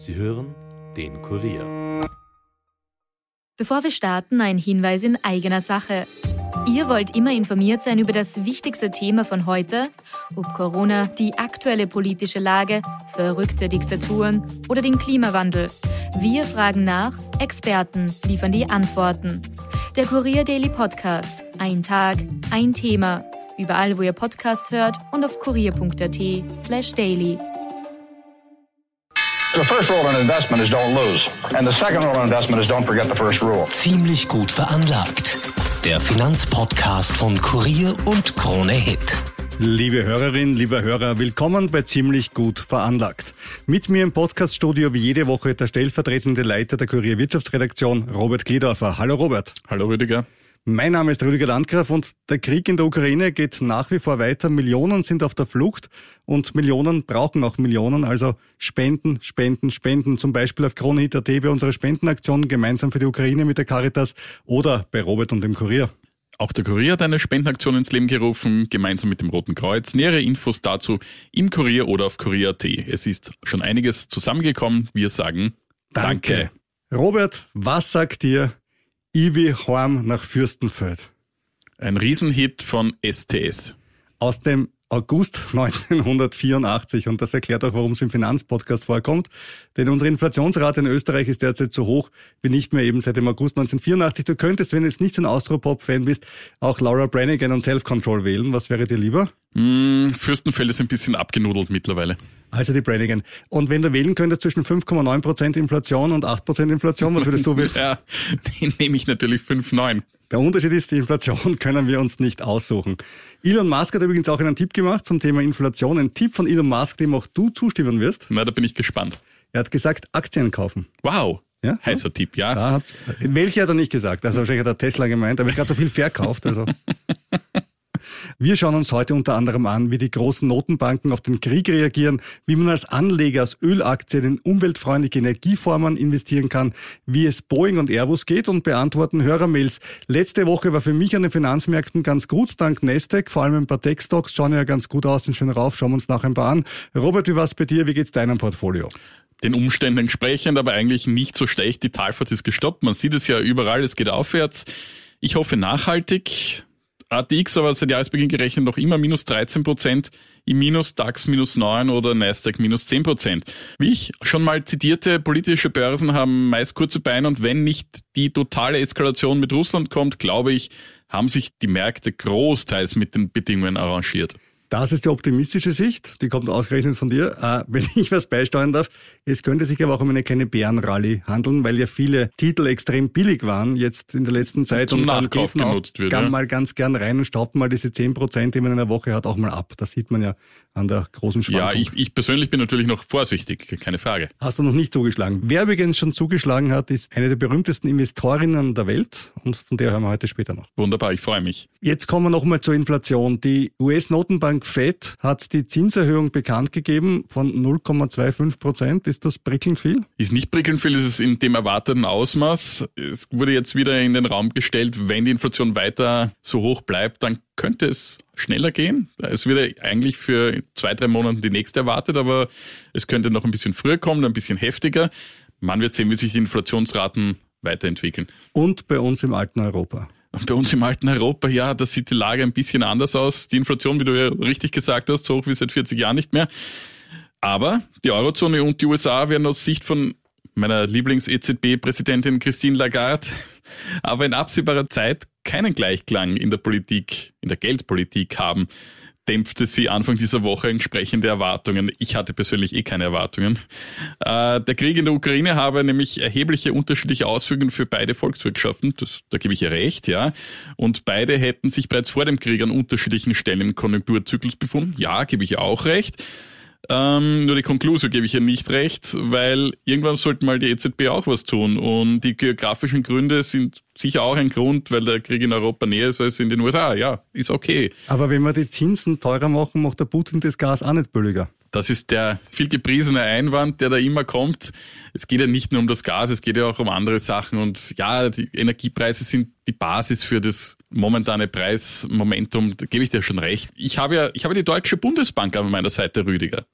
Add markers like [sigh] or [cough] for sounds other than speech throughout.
Sie hören den Kurier. Bevor wir starten, ein Hinweis in eigener Sache. Ihr wollt immer informiert sein über das wichtigste Thema von heute, ob Corona, die aktuelle politische Lage, verrückte Diktaturen oder den Klimawandel. Wir fragen nach, Experten liefern die Antworten. Der Kurier Daily Podcast. Ein Tag, ein Thema. Überall, wo ihr Podcast hört und auf kurier.at slash daily. The first rule in investment is don't lose. And the second rule in investment is don't forget the first rule. Ziemlich gut veranlagt. Der Finanzpodcast von Kurier und Krone Hit. Liebe Hörerinnen, lieber Hörer, willkommen bei Ziemlich gut veranlagt. Mit mir im Podcaststudio wie jede Woche der stellvertretende Leiter der Kurier Wirtschaftsredaktion, Robert Gliedorfer. Hallo Robert. Hallo Rüdiger. Mein Name ist Rüdiger Landgraf und der Krieg in der Ukraine geht nach wie vor weiter. Millionen sind auf der Flucht und Millionen brauchen auch Millionen. Also Spenden, Spenden, Spenden. Zum Beispiel auf Kronehit.at bei unserer Spendenaktion gemeinsam für die Ukraine mit der Caritas oder bei Robert und dem Kurier. Auch der Kurier hat eine Spendenaktion ins Leben gerufen, gemeinsam mit dem Roten Kreuz. Nähere Infos dazu im Kurier oder auf Kurier.at. Es ist schon einiges zusammengekommen. Wir sagen Danke. Danke. Robert, was sagt dir Ivi Horm nach Fürstenfeld? Ein Riesenhit von STS. Aus dem August [laughs] 1984 und das erklärt auch, warum es im Finanzpodcast vorkommt. Denn unsere Inflationsrate in Österreich ist derzeit so hoch wie nicht mehr eben seit dem August 1984. Du könntest, wenn du jetzt nicht so ein Austropop-Fan bist, auch Laura Branigan und Self-Control wählen. Was wäre dir lieber? Mm, Fürstenfeld ist ein bisschen abgenudelt mittlerweile. Also die Branigan. Und wenn du wählen könntest zwischen 5,9% Inflation und 8% Inflation, was würdest du [laughs] wählen? ja, [laughs] den nehme ich natürlich 5,9. Der Unterschied ist, die Inflation [laughs] können wir uns nicht aussuchen. Elon Musk hat übrigens auch einen Tipp gemacht zum Thema Inflation. Ein Tipp von Elon Musk, dem auch du zustimmen wirst. Na, da bin ich gespannt. Er hat gesagt, Aktien kaufen. Wow. Ja? Heißer Tipp, ja. ja welche hat er nicht gesagt? Also wahrscheinlich hat er Tesla gemeint, aber er hat gerade so viel verkauft. Also. [laughs] Wir schauen uns heute unter anderem an, wie die großen Notenbanken auf den Krieg reagieren, wie man als Anleger aus Ölaktien in umweltfreundliche Energieformen investieren kann, wie es Boeing und Airbus geht und beantworten Hörermails. Letzte Woche war für mich an den Finanzmärkten ganz gut, dank Nasdaq, vor allem ein paar Tech-Stocks schauen ja ganz gut aus, sind schön rauf, schauen wir uns nachher ein paar an. Robert, wie war's bei dir? Wie geht's deinem Portfolio? den Umständen entsprechend, aber eigentlich nicht so schlecht. Die Talfahrt ist gestoppt. Man sieht es ja überall, es geht aufwärts. Ich hoffe nachhaltig. ATX aber seit Jahresbeginn gerechnet noch immer minus 13 Prozent, im Minus DAX minus 9 oder Nasdaq minus 10 Prozent. Wie ich schon mal zitierte, politische Börsen haben meist kurze Beine und wenn nicht die totale Eskalation mit Russland kommt, glaube ich, haben sich die Märkte großteils mit den Bedingungen arrangiert. Das ist die optimistische Sicht, die kommt ausgerechnet von dir. Äh, wenn ich was beisteuern darf, es könnte sich aber auch um eine kleine Bärenrallye handeln, weil ja viele Titel extrem billig waren jetzt in der letzten Zeit. Zum und Nachkauf genutzt wird. Kann ja. mal ganz gern rein und staubt mal diese 10 Prozent, die man in einer Woche hat, auch mal ab. Das sieht man ja an der großen Schwankung. Ja, ich, ich persönlich bin natürlich noch vorsichtig, keine Frage. Hast du noch nicht zugeschlagen. Wer übrigens schon zugeschlagen hat, ist eine der berühmtesten Investorinnen der Welt und von der hören wir heute später noch. Wunderbar, ich freue mich. Jetzt kommen wir nochmal zur Inflation. Die US-Notenbank Bank Fed hat die Zinserhöhung bekannt gegeben von 0,25 Prozent. Ist das prickelnd viel? Ist nicht prickelnd viel, ist es in dem erwarteten Ausmaß. Es wurde jetzt wieder in den Raum gestellt, wenn die Inflation weiter so hoch bleibt, dann könnte es schneller gehen. Es wird eigentlich für zwei, drei Monate die nächste erwartet, aber es könnte noch ein bisschen früher kommen, ein bisschen heftiger. Man wird sehen, wie sich die Inflationsraten weiterentwickeln. Und bei uns im alten Europa. Bei uns im alten Europa, ja, da sieht die Lage ein bisschen anders aus. Die Inflation, wie du ja richtig gesagt hast, so hoch wie seit 40 Jahren nicht mehr. Aber die Eurozone und die USA werden aus Sicht von meiner Lieblings-EZB-Präsidentin Christine Lagarde [laughs] aber in absehbarer Zeit keinen Gleichklang in der Politik, in der Geldpolitik haben dämpfte sie Anfang dieser Woche entsprechende Erwartungen. Ich hatte persönlich eh keine Erwartungen. Äh, der Krieg in der Ukraine habe nämlich erhebliche unterschiedliche Auswirkungen für beide Volkswirtschaften. Das, da gebe ich ihr recht, ja. Und beide hätten sich bereits vor dem Krieg an unterschiedlichen Stellen im Konjunkturzyklus befunden. Ja, gebe ich ihr auch recht. Ähm, nur die Konklusion gebe ich ihr nicht recht, weil irgendwann sollte mal die EZB auch was tun. Und die geografischen Gründe sind sicher auch ein Grund, weil der Krieg in Europa näher ist als in den USA. Ja, ist okay. Aber wenn wir die Zinsen teurer machen, macht der Putin das Gas auch nicht billiger. Das ist der viel gepriesene Einwand, der da immer kommt. Es geht ja nicht nur um das Gas, es geht ja auch um andere Sachen. Und ja, die Energiepreise sind die Basis für das momentane Preismomentum. Da gebe ich dir schon recht. Ich habe ja, ich habe die Deutsche Bundesbank an meiner Seite, Rüdiger.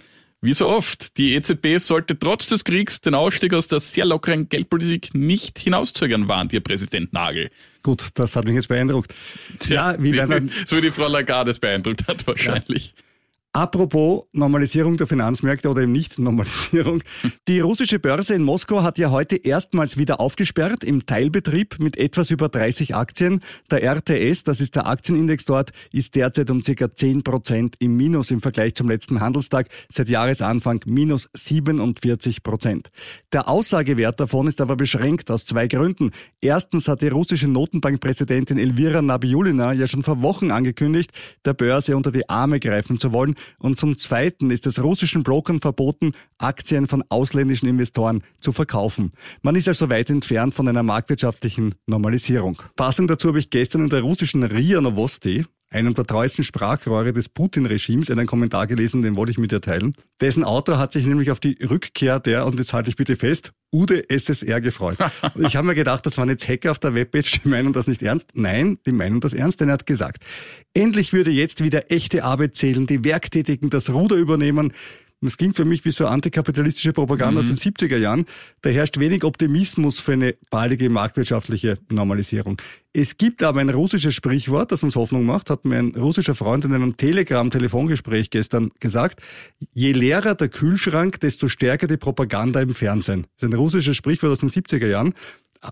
Wie so oft, die EZB sollte trotz des Kriegs den Ausstieg aus der sehr lockeren Geldpolitik nicht hinauszögern, warnt ihr Präsident Nagel. Gut, das hat mich jetzt beeindruckt. Ja, wie werden dann, so wie die Frau Lagarde es beeindruckt hat wahrscheinlich. Ja. Apropos Normalisierung der Finanzmärkte oder eben nicht Normalisierung. [laughs] Die russische Börse in Moskau hat ja heute erstmals wieder aufgesperrt im Teilbetrieb mit etwas über 30 Aktien. Der RTS, das ist der Aktienindex dort, ist derzeit um circa 10 Prozent im Minus im Vergleich zum letzten Handelstag. Seit Jahresanfang minus 47 Prozent. Der Aussagewert davon ist aber beschränkt aus zwei Gründen. Erstens hat die russische Notenbankpräsidentin Elvira Nabiulina ja schon vor Wochen angekündigt, der Börse unter die Arme greifen zu wollen und zum Zweiten ist es russischen Brokern verboten, Aktien von ausländischen Investoren zu verkaufen. Man ist also weit entfernt von einer marktwirtschaftlichen Normalisierung. Passend dazu habe ich gestern in der russischen RIA Novosti, einem der treuesten Sprachrohre des Putin-Regimes, einen Kommentar gelesen, den wollte ich mit dir teilen. Dessen Autor hat sich nämlich auf die Rückkehr der, und jetzt halte ich bitte fest, Ude SSR gefreut. [laughs] ich habe mir gedacht, das waren jetzt Hacker auf der Webpage, die meinen das nicht ernst. Nein, die meinen das ernst, denn er hat gesagt, endlich würde jetzt wieder echte Arbeit zählen, die Werktätigen das Ruder übernehmen, das klingt für mich wie so antikapitalistische Propaganda mhm. aus den 70er Jahren. Da herrscht wenig Optimismus für eine baldige marktwirtschaftliche Normalisierung. Es gibt aber ein russisches Sprichwort, das uns Hoffnung macht, hat mir ein russischer Freund in einem Telegram-Telefongespräch gestern gesagt. Je leerer der Kühlschrank, desto stärker die Propaganda im Fernsehen. Das ist ein russisches Sprichwort aus den 70er Jahren.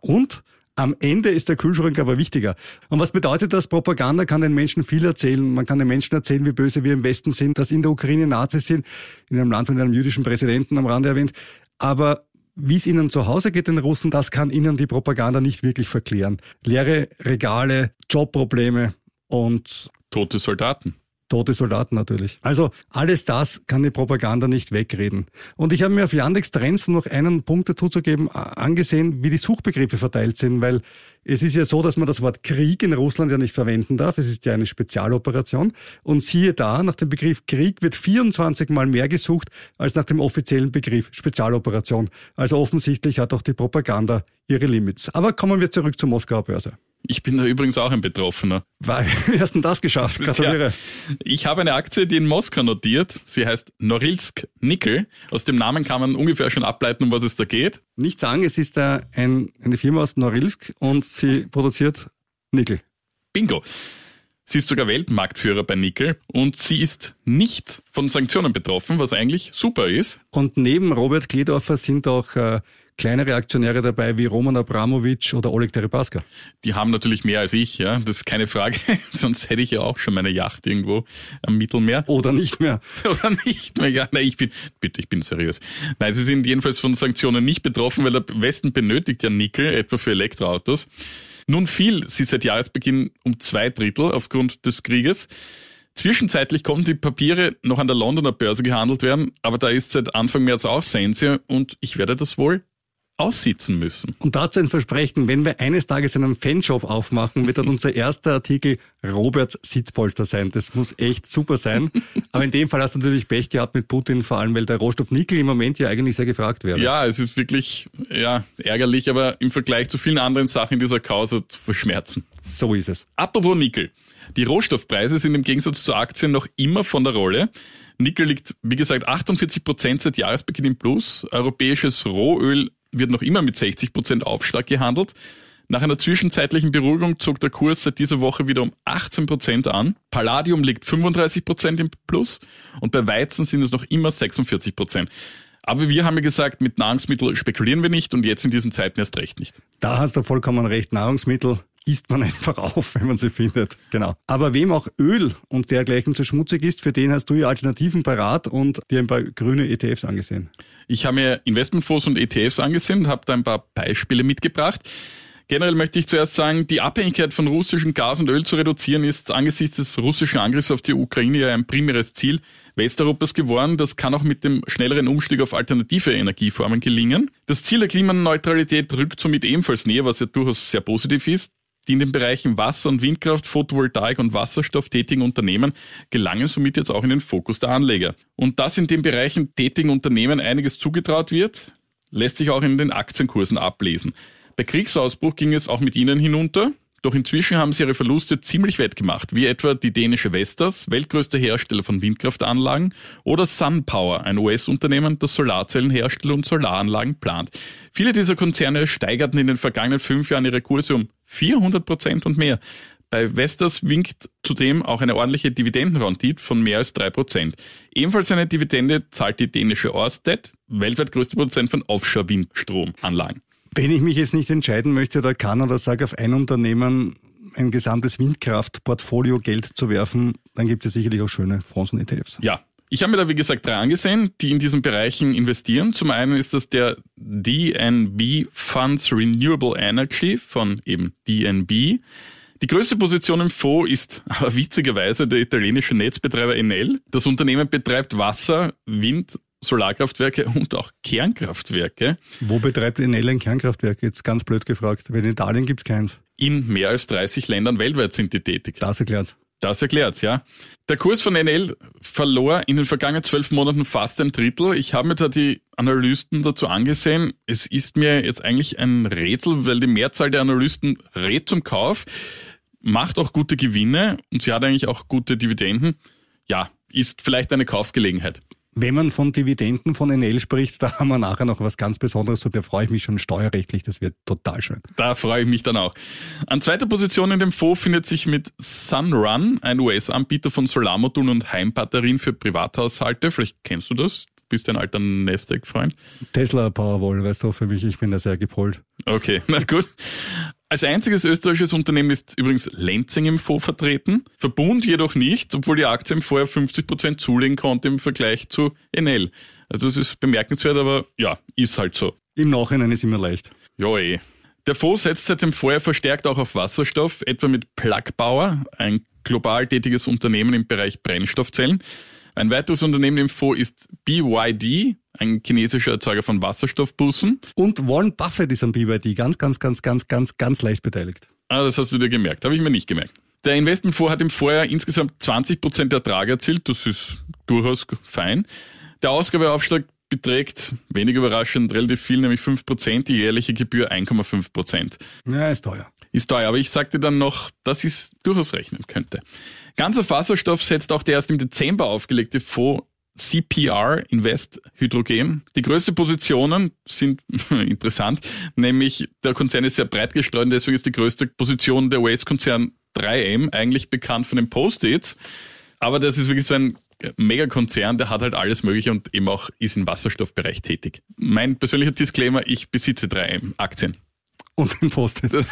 Und am Ende ist der Kühlschrank aber wichtiger. Und was bedeutet das? Propaganda kann den Menschen viel erzählen. Man kann den Menschen erzählen, wie böse wir im Westen sind, dass in der Ukraine Nazis sind, in einem Land mit einem jüdischen Präsidenten am Rande erwähnt. Aber wie es ihnen zu Hause geht, den Russen, das kann ihnen die Propaganda nicht wirklich verklären. Leere Regale, Jobprobleme und tote Soldaten tote Soldaten natürlich. Also alles das kann die Propaganda nicht wegreden. Und ich habe mir auf Yandex Trends noch einen Punkt dazu zu geben, angesehen, wie die Suchbegriffe verteilt sind, weil es ist ja so, dass man das Wort Krieg in Russland ja nicht verwenden darf. Es ist ja eine Spezialoperation. Und siehe da, nach dem Begriff Krieg wird 24 Mal mehr gesucht als nach dem offiziellen Begriff Spezialoperation. Also offensichtlich hat auch die Propaganda ihre Limits. Aber kommen wir zurück zur Moskauer Börse. Ich bin da übrigens auch ein Betroffener. [laughs] Wie hast du denn das geschafft? [laughs] Gratuliere. Ja, ich habe eine Aktie, die in Moskau notiert. Sie heißt Norilsk Nickel. Aus dem Namen kann man ungefähr schon ableiten, um was es da geht. Nicht sagen, es ist ein, eine Firma aus Norilsk und sie produziert Nickel. Bingo. Sie ist sogar Weltmarktführer bei Nickel und sie ist nicht von Sanktionen betroffen, was eigentlich super ist. Und neben Robert Kledorfer sind auch äh, kleinere Aktionäre dabei wie Roman Abramowitsch oder Oleg Deripaska. Die haben natürlich mehr als ich, ja, das ist keine Frage. [laughs] Sonst hätte ich ja auch schon meine Yacht irgendwo am Mittelmeer. Oder nicht mehr. [laughs] Oder nicht mehr, ja. Nein, ich bin, bitte, ich bin seriös. Nein, sie sind jedenfalls von Sanktionen nicht betroffen, weil der Westen benötigt ja Nickel, etwa für Elektroautos. Nun fiel sie seit Jahresbeginn um zwei Drittel aufgrund des Krieges. Zwischenzeitlich konnten die Papiere noch an der Londoner Börse gehandelt werden, aber da ist seit Anfang März auch Sense und ich werde das wohl aussitzen müssen. Und dazu ein Versprechen, wenn wir eines Tages einen Fanshop aufmachen, wird dann [laughs] unser erster Artikel Roberts Sitzpolster sein. Das muss echt super sein. [laughs] Aber in dem Fall hast du natürlich Pech gehabt mit Putin, vor allem weil der Rohstoff Nickel im Moment ja eigentlich sehr gefragt wäre. Ja, es ist wirklich ja, ärgerlich, aber im Vergleich zu vielen anderen Sachen in dieser Causa zu verschmerzen. So ist es. Apropos Nickel. Die Rohstoffpreise sind im Gegensatz zu Aktien noch immer von der Rolle. Nickel liegt, wie gesagt, 48 Prozent seit Jahresbeginn im Plus. Europäisches Rohöl wird noch immer mit 60 Prozent Aufschlag gehandelt. Nach einer zwischenzeitlichen Beruhigung zog der Kurs seit dieser Woche wieder um 18 Prozent an. Palladium liegt 35 Prozent im Plus und bei Weizen sind es noch immer 46 Prozent. Aber wir haben ja gesagt, mit Nahrungsmitteln spekulieren wir nicht und jetzt in diesen Zeiten erst recht nicht. Da hast du vollkommen recht. Nahrungsmittel isst man [laughs] einfach auf, wenn man sie findet. Genau. Aber wem auch Öl und dergleichen zu schmutzig ist, für den hast du ja Alternativen parat und dir ein paar grüne ETFs angesehen. Ich habe mir Investmentfonds und ETFs angesehen und habe da ein paar Beispiele mitgebracht. Generell möchte ich zuerst sagen, die Abhängigkeit von russischem Gas und Öl zu reduzieren ist angesichts des russischen Angriffs auf die Ukraine ja ein primäres Ziel Westeuropas geworden. Das kann auch mit dem schnelleren Umstieg auf alternative Energieformen gelingen. Das Ziel der Klimaneutralität rückt somit ebenfalls näher, was ja durchaus sehr positiv ist. Die in den Bereichen Wasser- und Windkraft, Photovoltaik und Wasserstoff tätigen Unternehmen gelangen somit jetzt auch in den Fokus der Anleger. Und dass in den Bereichen tätigen Unternehmen einiges zugetraut wird, lässt sich auch in den Aktienkursen ablesen. Bei Kriegsausbruch ging es auch mit ihnen hinunter. Doch inzwischen haben sie ihre Verluste ziemlich wettgemacht, wie etwa die dänische Vestas, weltgrößter Hersteller von Windkraftanlagen, oder SunPower, ein US-Unternehmen, das Solarzellen herstellt und Solaranlagen plant. Viele dieser Konzerne steigerten in den vergangenen fünf Jahren ihre Kurse um 400 Prozent und mehr. Bei Vestas winkt zudem auch eine ordentliche Dividendenrendite von mehr als drei Prozent. Ebenfalls eine Dividende zahlt die dänische Ørsted, weltweit größte Produzent von Offshore-Windstromanlagen. Wenn ich mich jetzt nicht entscheiden möchte oder kann oder sage, auf ein Unternehmen ein gesamtes Windkraftportfolio Geld zu werfen, dann gibt es sicherlich auch schöne Fonds und ETFs. Ja, ich habe mir da, wie gesagt, drei angesehen, die in diesen Bereichen investieren. Zum einen ist das der DNB Funds Renewable Energy von eben DNB. Die größte Position im Fonds ist aber witzigerweise der italienische Netzbetreiber Enel. Das Unternehmen betreibt Wasser, Wind, Solarkraftwerke und auch Kernkraftwerke. Wo betreibt Enel ein Kernkraftwerk? Jetzt ganz blöd gefragt. Weil in Italien gibt's keins. In mehr als 30 Ländern weltweit sind die tätig. Das erklärt. Das erklärt's, ja. Der Kurs von NL verlor in den vergangenen zwölf Monaten fast ein Drittel. Ich habe mir da die Analysten dazu angesehen. Es ist mir jetzt eigentlich ein Rätsel, weil die Mehrzahl der Analysten rät zum Kauf, macht auch gute Gewinne und sie hat eigentlich auch gute Dividenden. Ja, ist vielleicht eine Kaufgelegenheit. Wenn man von Dividenden von NL spricht, [laughs] da haben wir nachher noch was ganz Besonderes und da freue ich mich schon steuerrechtlich. Das wird total schön. Da freue ich mich dann auch. An zweiter Position in dem Fonds findet sich mit Sunrun, ein US-Anbieter von Solarmodulen und Heimbatterien für Privathaushalte. Vielleicht kennst du das. Du bist ein alter Nasdaq-Freund. Tesla Powerwall, weißt du, für mich, ich bin da sehr gepolt. Okay, [laughs] na gut. Als einziges österreichisches Unternehmen ist übrigens Lenzing im Fonds vertreten, Verbund jedoch nicht, obwohl die Aktie im Vorjahr 50 Prozent zulegen konnte im Vergleich zu Enel. Also das ist bemerkenswert, aber ja, ist halt so. Im Nachhinein ist immer leicht. Ja, eh. Der Fonds setzt seit dem Vorjahr verstärkt auch auf Wasserstoff, etwa mit Plug Power, ein global tätiges Unternehmen im Bereich Brennstoffzellen. Ein weiteres Unternehmen im Fonds ist BYD, ein chinesischer Erzeuger von Wasserstoffbussen. Und Warren Buffett ist am BYD ganz, ganz, ganz, ganz, ganz, ganz leicht beteiligt. Ah, das hast du dir gemerkt. Habe ich mir nicht gemerkt. Der Investmentfonds hat im Vorjahr insgesamt 20 Prozent Ertrag erzielt. Das ist durchaus fein. Der Ausgabeaufschlag beträgt, wenig überraschend, relativ viel, nämlich 5 Prozent, die jährliche Gebühr 1,5 Prozent. Ja, ist teuer. Ist teuer, aber ich sagte dann noch, dass ich es durchaus rechnen könnte. Ganzer Wasserstoff setzt auch der erst im Dezember aufgelegte Fonds CPR Invest Hydrogen. Die größten Positionen sind [laughs] interessant, nämlich der Konzern ist sehr breit gestreut und deswegen ist die größte Position der US-Konzern 3M eigentlich bekannt von den Post-its. Aber das ist wirklich so ein Megakonzern, der hat halt alles Mögliche und eben auch ist im Wasserstoffbereich tätig. Mein persönlicher Disclaimer, ich besitze 3M Aktien. Und den Post-it. [laughs]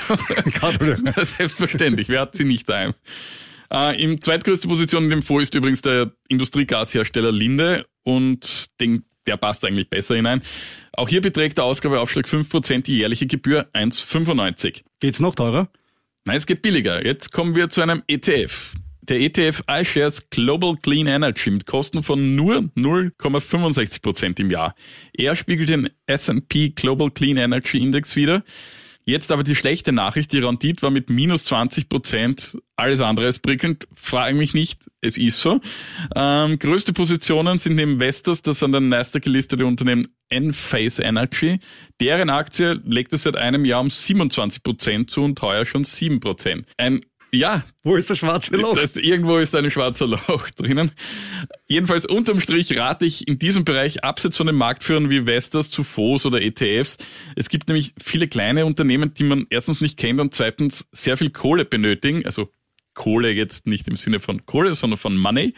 Selbstverständlich, wer hat sie nicht daheim? Äh, Im zweitgrößte Position in dem Fonds ist übrigens der Industriegashersteller Linde und den, der passt eigentlich besser hinein. Auch hier beträgt der Ausgabeaufschlag 5%, die jährliche Gebühr 1,95. Geht's noch teurer? Nein, es geht billiger. Jetzt kommen wir zu einem ETF. Der ETF iShares Global Clean Energy mit Kosten von nur 0,65% im Jahr. Er spiegelt den S&P Global Clean Energy Index wieder. Jetzt aber die schlechte Nachricht, die Rendite war mit minus 20 Prozent alles andere als prickelnd. Frage mich nicht, es ist so. Ähm, größte Positionen sind neben Vestas, das an der Nasdaq gelistete Unternehmen Enphase Energy. Deren Aktie legt es seit einem Jahr um 27 Prozent zu und heuer schon 7 Prozent. Ein ja. Wo ist das schwarze Loch? Das, irgendwo ist ein schwarzer Loch [laughs] drinnen. Jedenfalls unterm Strich rate ich in diesem Bereich abseits von den Marktführern wie Vestas zu Fonds oder ETFs. Es gibt nämlich viele kleine Unternehmen, die man erstens nicht kennt und zweitens sehr viel Kohle benötigen. Also Kohle jetzt nicht im Sinne von Kohle, sondern von Money.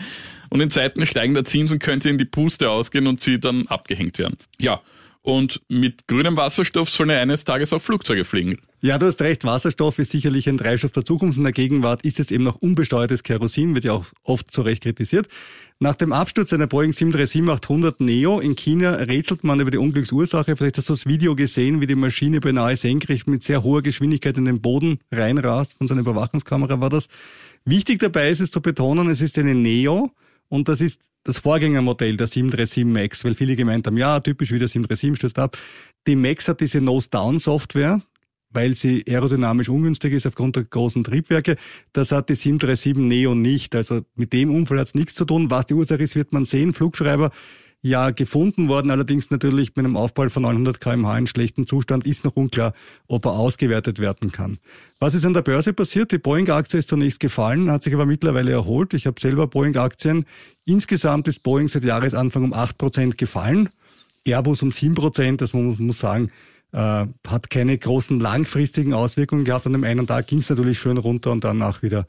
Und in Zeiten steigender Zinsen könnte ihnen die Puste ausgehen und sie dann abgehängt werden. Ja. Und mit grünem Wasserstoff sollen ja eines Tages auch Flugzeuge fliegen. Ja, du hast recht. Wasserstoff ist sicherlich ein Treibstoff der Zukunft. In der Gegenwart ist es eben noch unbesteuertes Kerosin, wird ja auch oft zu Recht kritisiert. Nach dem Absturz einer Boeing 737-800 Neo in China rätselt man über die Unglücksursache. Vielleicht hast du das Video gesehen, wie die Maschine beinahe senkrecht mit sehr hoher Geschwindigkeit in den Boden reinrast. Von seiner Überwachungskamera war das. Wichtig dabei ist es zu betonen, es ist eine Neo und das ist das Vorgängermodell der 737 MAX, weil viele gemeint haben, ja, typisch wie der 737 stürzt ab. Die MAX hat diese Nose-Down-Software, weil sie aerodynamisch ungünstig ist aufgrund der großen Triebwerke. Das hat die 737 Neo nicht. Also mit dem Unfall hat es nichts zu tun. Was die Ursache ist, wird man sehen. Flugschreiber ja gefunden worden, allerdings natürlich mit einem Aufbau von 900 kmh in schlechtem Zustand ist noch unklar, ob er ausgewertet werden kann. Was ist an der Börse passiert? Die Boeing-Aktie ist zunächst gefallen, hat sich aber mittlerweile erholt. Ich habe selber Boeing-Aktien. Insgesamt ist Boeing seit Jahresanfang um 8% gefallen, Airbus um 7%, das man muss sagen, äh, hat keine großen langfristigen Auswirkungen gehabt. An dem einen Tag ging es natürlich schön runter und danach wieder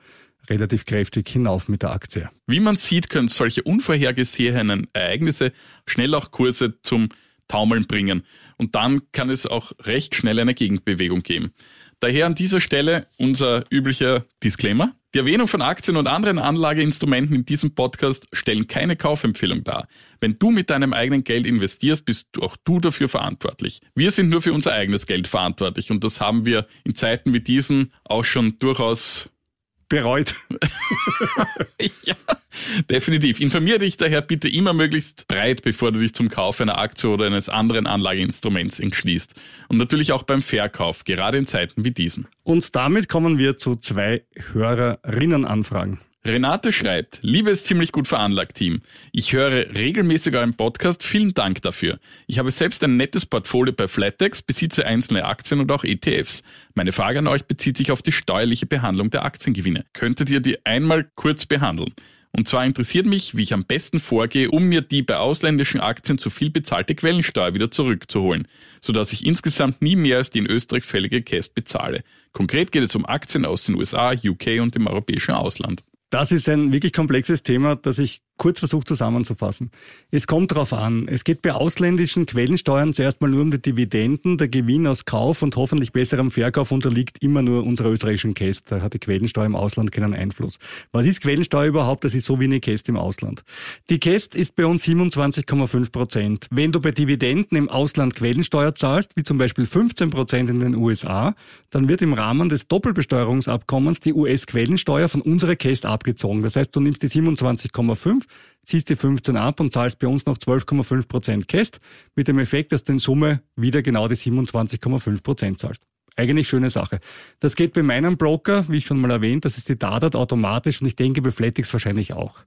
relativ kräftig hinauf mit der Aktie. Wie man sieht, können solche unvorhergesehenen Ereignisse schnell auch Kurse zum Taumeln bringen. Und dann kann es auch recht schnell eine Gegenbewegung geben. Daher an dieser Stelle unser üblicher Disclaimer. Die Erwähnung von Aktien und anderen Anlageinstrumenten in diesem Podcast stellen keine Kaufempfehlung dar. Wenn du mit deinem eigenen Geld investierst, bist auch du dafür verantwortlich. Wir sind nur für unser eigenes Geld verantwortlich und das haben wir in Zeiten wie diesen auch schon durchaus bereut. [laughs] [laughs] ja, definitiv. Informiere dich daher bitte immer möglichst breit, bevor du dich zum Kauf einer Aktie oder eines anderen Anlageinstruments entschließt. Und natürlich auch beim Verkauf, gerade in Zeiten wie diesen. Und damit kommen wir zu zwei Hörerinnenanfragen. Renate schreibt, liebes ziemlich gut veranlagt Team, ich höre regelmäßig euren Podcast, vielen Dank dafür. Ich habe selbst ein nettes Portfolio bei Flatex, besitze einzelne Aktien und auch ETFs. Meine Frage an euch bezieht sich auf die steuerliche Behandlung der Aktiengewinne. Könntet ihr die einmal kurz behandeln? Und zwar interessiert mich, wie ich am besten vorgehe, um mir die bei ausländischen Aktien zu viel bezahlte Quellensteuer wieder zurückzuholen, sodass ich insgesamt nie mehr als die in Österreich fällige Käst bezahle. Konkret geht es um Aktien aus den USA, UK und dem europäischen Ausland. Das ist ein wirklich komplexes Thema, das ich kurz versucht zusammenzufassen. Es kommt darauf an. Es geht bei ausländischen Quellensteuern zuerst mal nur um die Dividenden. Der Gewinn aus Kauf und hoffentlich besserem Verkauf unterliegt immer nur unserer österreichischen Käste. Da hat die Quellensteuer im Ausland keinen Einfluss. Was ist Quellensteuer überhaupt? Das ist so wie eine Käste im Ausland. Die Käste ist bei uns 27,5 Prozent. Wenn du bei Dividenden im Ausland Quellensteuer zahlst, wie zum Beispiel 15 Prozent in den USA, dann wird im Rahmen des Doppelbesteuerungsabkommens die US-Quellensteuer von unserer Käste abgezogen. Das heißt, du nimmst die 27,5 ziehst die 15 ab und zahlst bei uns noch 12,5 Prozent Käst, mit dem Effekt, dass du in Summe wieder genau die 27,5 Prozent zahlst. Eigentlich schöne Sache. Das geht bei meinem Broker, wie ich schon mal erwähnt, das ist die Dadat automatisch und ich denke bei Flatix wahrscheinlich auch.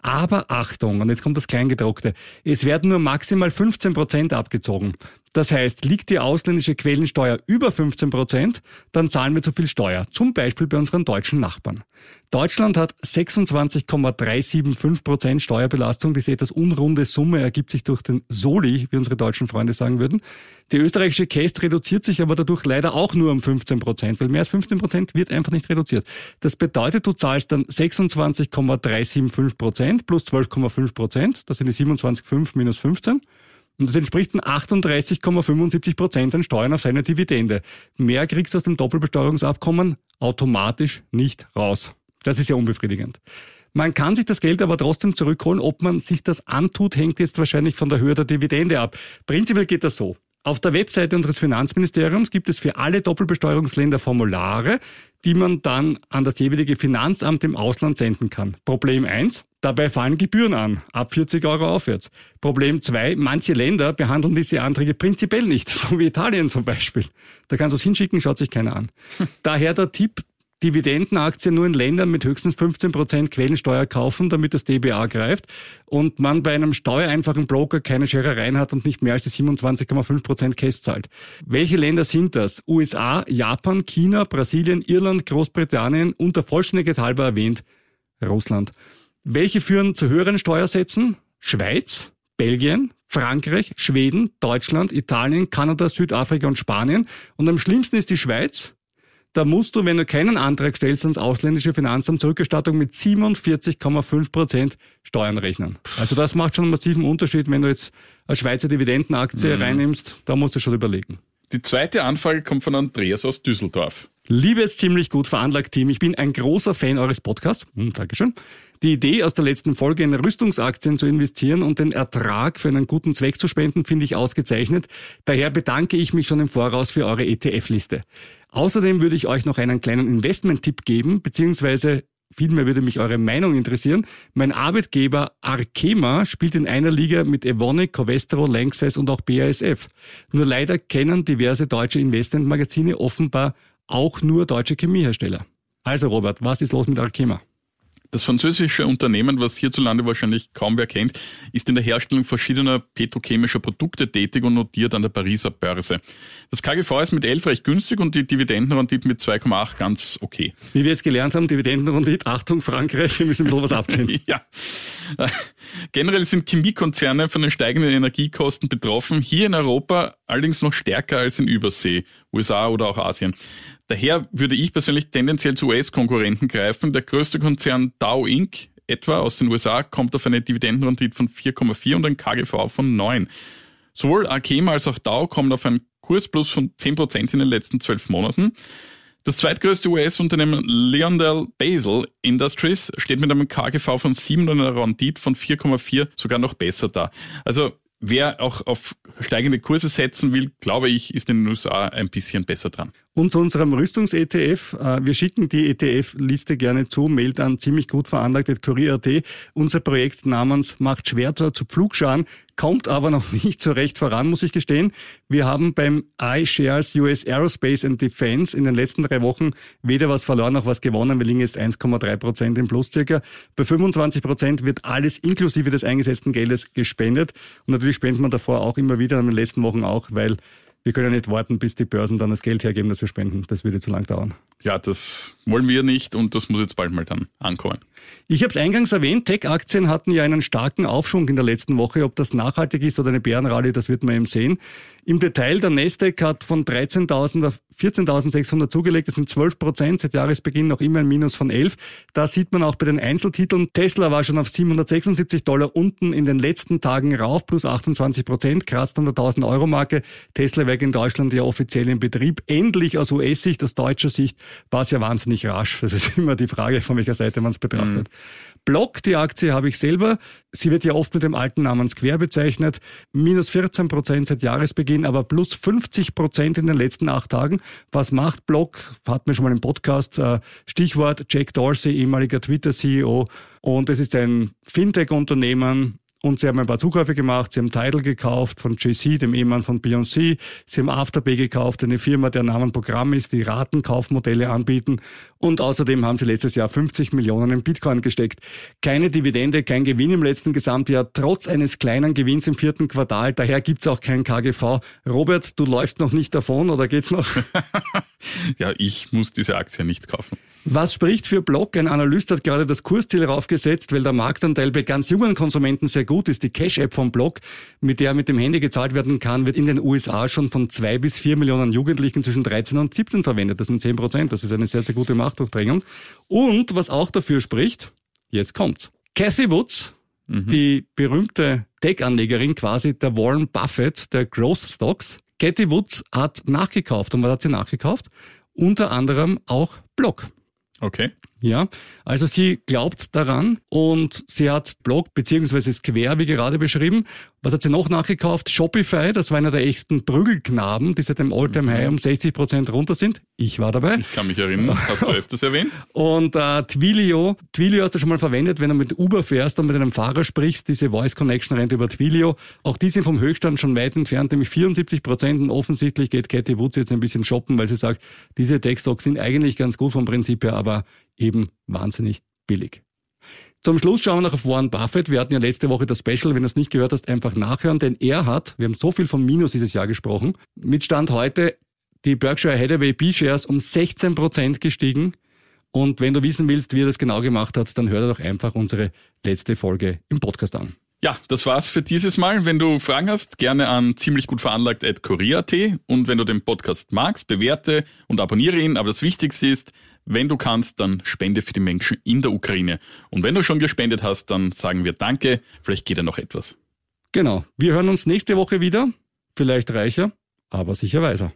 Aber Achtung, und jetzt kommt das Kleingedruckte. Es werden nur maximal 15 Prozent abgezogen. Das heißt, liegt die ausländische Quellensteuer über 15 Prozent, dann zahlen wir zu viel Steuer. Zum Beispiel bei unseren deutschen Nachbarn. Deutschland hat 26,375 Prozent Steuerbelastung. Diese etwas unrunde Summe ergibt sich durch den Soli, wie unsere deutschen Freunde sagen würden. Die österreichische Käst reduziert sich aber dadurch leider auch nur um 15 Prozent, weil mehr als 15 Prozent wird einfach nicht reduziert. Das bedeutet, du zahlst dann 26,375 Prozent plus 12,5 Prozent. Das sind die 27,5 minus 15. Und das entspricht dann 38,75 Prozent an Steuern auf seine Dividende. Mehr kriegst du aus dem Doppelbesteuerungsabkommen automatisch nicht raus. Das ist ja unbefriedigend. Man kann sich das Geld aber trotzdem zurückholen. Ob man sich das antut, hängt jetzt wahrscheinlich von der Höhe der Dividende ab. Prinzipiell geht das so. Auf der Webseite unseres Finanzministeriums gibt es für alle Doppelbesteuerungsländer Formulare, die man dann an das jeweilige Finanzamt im Ausland senden kann. Problem eins: Dabei fallen Gebühren an, ab 40 Euro aufwärts. Problem zwei: Manche Länder behandeln diese Anträge prinzipiell nicht, [laughs] so wie Italien zum Beispiel. Da kannst du es hinschicken, schaut sich keiner an. [laughs] Daher der Tipp, Dividendenaktien nur in Ländern mit höchstens 15 Prozent Quellensteuer kaufen, damit das DBA greift und man bei einem steuereinfachen Broker keine Scherereien hat und nicht mehr als die 27,5 Prozent Cash zahlt. Welche Länder sind das? USA, Japan, China, Brasilien, Irland, Großbritannien und der Vollständigkeit halber erwähnt Russland. Welche führen zu höheren Steuersätzen? Schweiz, Belgien, Frankreich, Schweden, Deutschland, Italien, Kanada, Südafrika und Spanien. Und am schlimmsten ist die Schweiz da musst du, wenn du keinen Antrag stellst ans ausländische Finanzamt, Zurückerstattung mit 47,5 Prozent Steuern rechnen. Also das macht schon einen massiven Unterschied, wenn du jetzt eine Schweizer Dividendenaktie mhm. reinnimmst, da musst du schon überlegen. Die zweite Anfrage kommt von Andreas aus Düsseldorf. Liebes ziemlich gut veranlagt Team, ich bin ein großer Fan eures Podcasts. Hm, Dankeschön. Die Idee aus der letzten Folge in Rüstungsaktien zu investieren und den Ertrag für einen guten Zweck zu spenden, finde ich ausgezeichnet. Daher bedanke ich mich schon im Voraus für eure ETF-Liste. Außerdem würde ich euch noch einen kleinen Investment-Tipp geben, beziehungsweise Vielmehr würde mich eure Meinung interessieren. Mein Arbeitgeber Arkema spielt in einer Liga mit Evonik, Covestro, Lanxess und auch BASF. Nur leider kennen diverse deutsche Investmentmagazine offenbar auch nur deutsche Chemiehersteller. Also Robert, was ist los mit Arkema? Das französische Unternehmen, was hierzulande wahrscheinlich kaum wer kennt, ist in der Herstellung verschiedener petrochemischer Produkte tätig und notiert an der Pariser Börse. Das KGV ist mit 11 recht günstig und die Dividendenrendite mit 2,8 ganz okay. Wie wir jetzt gelernt haben, Dividendenrendite, Achtung Frankreich, wir müssen ein bisschen was abziehen. [laughs] ja. Generell sind Chemiekonzerne von den steigenden Energiekosten betroffen, hier in Europa allerdings noch stärker als in Übersee, USA oder auch Asien. Daher würde ich persönlich tendenziell zu US-Konkurrenten greifen. Der größte Konzern Dow Inc. etwa aus den USA kommt auf eine Dividendenrendite von 4,4 und ein KGV von 9. Sowohl Arkema als auch Dow kommen auf einen Kursplus von 10% in den letzten zwölf Monaten. Das zweitgrößte US-Unternehmen Leondell Basel Industries steht mit einem KGV von 7 und einer Rendite von 4,4 sogar noch besser da. Also wer auch auf steigende Kurse setzen will, glaube ich, ist in den USA ein bisschen besser dran. Und zu unserem Rüstungs-ETF. Äh, wir schicken die ETF-Liste gerne zu, mailt an ziemlich gut veranlagt Kurier.at. Unser Projekt namens Macht Schwerter zu Pflugscharen kommt aber noch [laughs] nicht so recht voran, muss ich gestehen. Wir haben beim iShares US Aerospace and Defense in den letzten drei Wochen weder was verloren noch was gewonnen. Wir liegen jetzt 1,3 Prozent im Plus circa. Bei 25 Prozent wird alles inklusive des eingesetzten Geldes gespendet. Und natürlich spendet man davor auch immer wieder, in den letzten Wochen auch, weil wir können ja nicht warten, bis die Börsen dann das Geld hergeben, das wir spenden. Das würde zu lang dauern. Ja, das wollen wir nicht und das muss jetzt bald mal dann ankommen. Ich habe es eingangs erwähnt, Tech-Aktien hatten ja einen starken Aufschwung in der letzten Woche. Ob das nachhaltig ist oder eine Bärenrallye, das wird man eben sehen. Im Detail, der Nasdaq hat von 13.000 auf 14.600 zugelegt. Das sind 12 Prozent seit Jahresbeginn, noch immer ein Minus von 11. Da sieht man auch bei den Einzeltiteln. Tesla war schon auf 776 Dollar unten in den letzten Tagen rauf, plus 28 Prozent, kratzt an der 1000 Euro Marke. Weg in Deutschland ja offiziell in Betrieb. Endlich aus US-Sicht, aus deutscher Sicht, war es ja wahnsinnig rasch. Das ist immer die Frage, von welcher Seite man es betrachtet. Mhm. Block, die Aktie habe ich selber. Sie wird ja oft mit dem alten Namen Square bezeichnet. Minus 14 Prozent seit Jahresbeginn, aber plus 50 Prozent in den letzten acht Tagen. Was macht Block? Hatten wir schon mal im Podcast. Äh, Stichwort Jack Dorsey, ehemaliger Twitter-CEO. Und es ist ein Fintech-Unternehmen, und sie haben ein paar Zukäufe gemacht. Sie haben Tidal gekauft von JC, dem Ehemann von Beyoncé. Sie haben Afterpay gekauft, eine Firma, der Namen Programm ist, die Ratenkaufmodelle anbieten. Und außerdem haben sie letztes Jahr 50 Millionen in Bitcoin gesteckt. Keine Dividende, kein Gewinn im letzten Gesamtjahr, trotz eines kleinen Gewinns im vierten Quartal. Daher gibt's auch kein KGV. Robert, du läufst noch nicht davon oder geht's noch? [laughs] ja, ich muss diese Aktie nicht kaufen. Was spricht für Block? Ein Analyst hat gerade das Kursziel raufgesetzt, weil der Marktanteil bei ganz jungen Konsumenten sehr gut ist. Die Cash-App vom Block, mit der mit dem Handy gezahlt werden kann, wird in den USA schon von zwei bis vier Millionen Jugendlichen zwischen 13 und 17 verwendet. Das sind 10 Prozent. Das ist eine sehr, sehr gute Machtdurchdringung. Und was auch dafür spricht, jetzt kommt's. Cathy Woods, mhm. die berühmte Tech-Anlegerin quasi der Warren Buffett der Growth Stocks. Cathy Woods hat nachgekauft. Und was hat sie nachgekauft? Unter anderem auch Block. Okay. Ja, also sie glaubt daran und sie hat Blog beziehungsweise Square, wie gerade beschrieben. Was hat sie noch nachgekauft? Shopify, das war einer der echten Prügelknaben, die seit dem Alltime High um 60 Prozent runter sind. Ich war dabei. Ich kann mich erinnern, hast du [laughs] öfters erwähnt. Und äh, Twilio, Twilio hast du schon mal verwendet, wenn du mit Uber fährst und mit einem Fahrer sprichst, diese Voice Connection rennt über Twilio. Auch die sind vom Höchststand schon weit entfernt, nämlich 74 Prozent. Und offensichtlich geht Cathy Woods jetzt ein bisschen shoppen, weil sie sagt, diese Tech-Stocks sind eigentlich ganz gut vom Prinzip her, aber eben wahnsinnig billig. Zum Schluss schauen wir noch auf Warren Buffett. Wir hatten ja letzte Woche das Special, wenn du es nicht gehört hast, einfach nachhören, denn er hat, wir haben so viel von Minus dieses Jahr gesprochen, mit Stand heute die Berkshire Hathaway B-Shares um 16 Prozent gestiegen. Und wenn du wissen willst, wie er das genau gemacht hat, dann hör dir doch einfach unsere letzte Folge im Podcast an. Ja, das war's für dieses Mal. Wenn du Fragen hast, gerne an ziemlich und wenn du den Podcast magst, bewerte und abonniere ihn. Aber das Wichtigste ist, wenn du kannst, dann spende für die Menschen in der Ukraine. Und wenn du schon gespendet hast, dann sagen wir Danke. Vielleicht geht ja noch etwas. Genau. Wir hören uns nächste Woche wieder. Vielleicht reicher, aber sicher weiser.